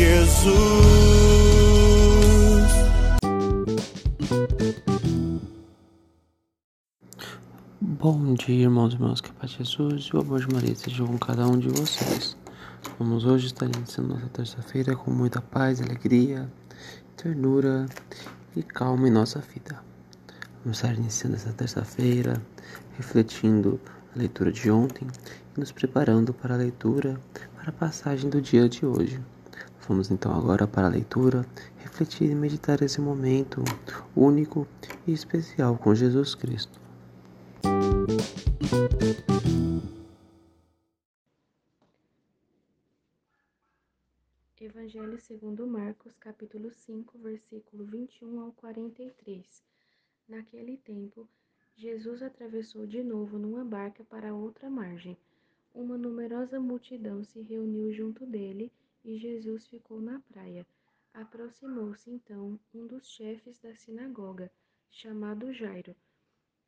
Jesus. Bom dia, irmãos e irmãs, que a paz Jesus e o amor de Maria estejam com cada um de vocês. Vamos hoje estar iniciando nossa terça-feira com muita paz, alegria, ternura e calma em nossa vida. Vamos estar iniciando essa terça-feira, refletindo a leitura de ontem e nos preparando para a leitura, para a passagem do dia de hoje. Vamos então agora para a leitura, refletir e meditar esse momento único e especial com Jesus Cristo. Evangelho segundo Marcos, capítulo 5, versículo 21 ao 43. Naquele tempo, Jesus atravessou de novo numa barca para outra margem. Uma numerosa multidão se reuniu junto dele e Jesus ficou na praia. Aproximou-se então um dos chefes da sinagoga, chamado Jairo.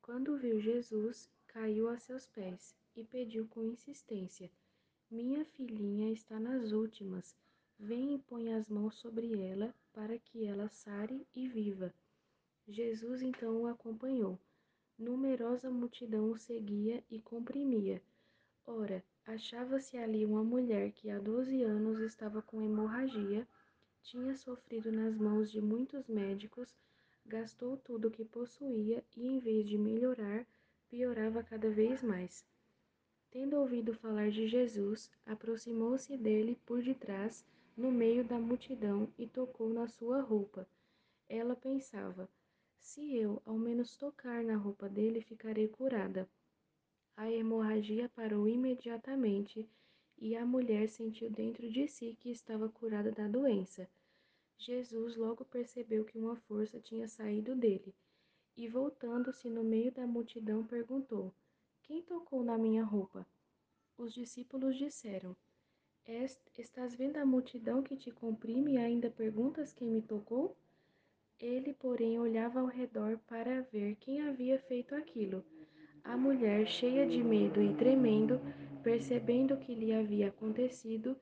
Quando viu Jesus, caiu a seus pés e pediu com insistência: Minha filhinha está nas últimas. Vem e põe as mãos sobre ela, para que ela sare e viva. Jesus então o acompanhou. Numerosa multidão o seguia e comprimia. Ora, achava-se ali uma mulher que há doze anos estava com hemorragia, tinha sofrido nas mãos de muitos médicos, gastou tudo o que possuía e, em vez de melhorar, piorava cada vez mais. Tendo ouvido falar de Jesus, aproximou-se dele por detrás, no meio da multidão, e tocou na sua roupa. Ela pensava: se eu ao menos tocar na roupa dele, ficarei curada. A hemorragia parou imediatamente e a mulher sentiu dentro de si que estava curada da doença. Jesus logo percebeu que uma força tinha saído dele e, voltando-se no meio da multidão, perguntou: Quem tocou na minha roupa? Os discípulos disseram: "Es- Estás vendo a multidão que te comprime e ainda perguntas quem me tocou? Ele, porém, olhava ao redor para ver quem havia feito aquilo. A mulher, cheia de medo e tremendo, percebendo o que lhe havia acontecido,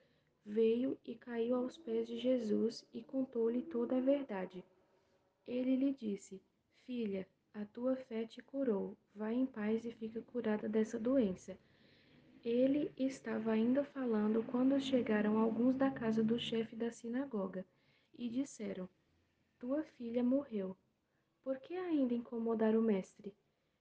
veio e caiu aos pés de Jesus e contou-lhe toda a verdade. Ele lhe disse: Filha, a tua fé te curou. Vai em paz e fica curada dessa doença. Ele estava ainda falando quando chegaram alguns da casa do chefe da sinagoga e disseram: Tua filha morreu. Por que ainda incomodar o mestre?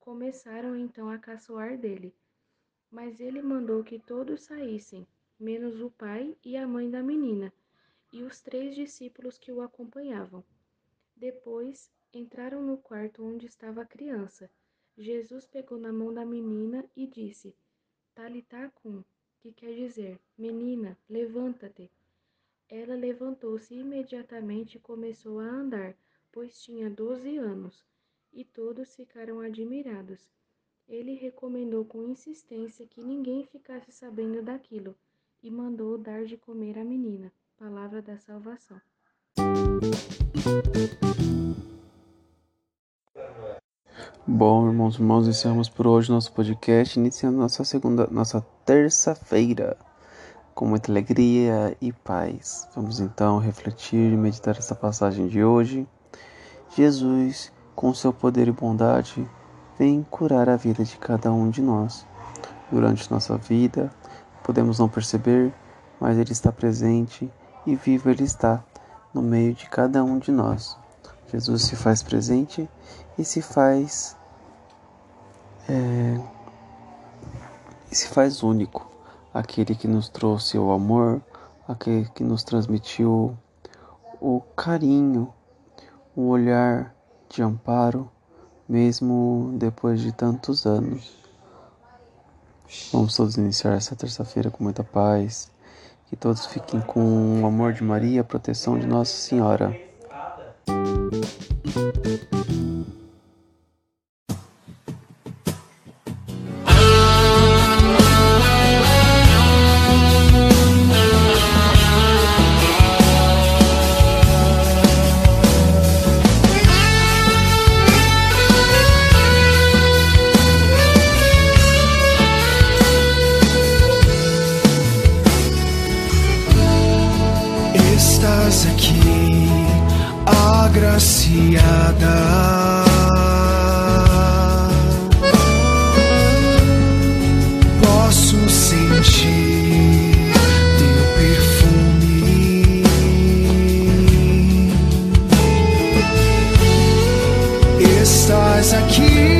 Começaram então a caçoar dele. Mas ele mandou que todos saíssem, menos o pai e a mãe da menina, e os três discípulos que o acompanhavam. Depois entraram no quarto onde estava a criança. Jesus pegou na mão da menina e disse: Talitá cum, que quer dizer: Menina, levanta-te. Ela levantou-se imediatamente e começou a andar, pois tinha doze anos, e todos ficaram admirados. Ele recomendou com insistência que ninguém ficasse sabendo daquilo e mandou dar de comer à menina. palavra da salvação. Bom, irmãos e irmãos, encerramos por hoje nosso podcast, iniciando nossa segunda, nossa terça-feira, com muita alegria e paz. Vamos então refletir e meditar essa passagem de hoje. Jesus, com seu poder e bondade, vem curar a vida de cada um de nós. Durante nossa vida, podemos não perceber, mas Ele está presente e vivo Ele está no meio de cada um de nós. Jesus se faz presente e se faz é, e se faz único, aquele que nos trouxe o amor, aquele que nos transmitiu o carinho, o olhar de amparo, mesmo depois de tantos anos. Vamos todos iniciar essa terça-feira com muita paz. Que todos fiquem com o amor de Maria a proteção de Nossa Senhora. Agraciada. Posso sentir teu perfume. Estás aqui,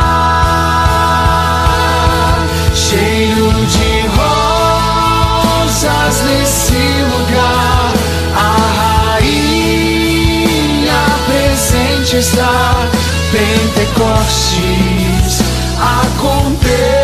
antes Pentecostes acontecer.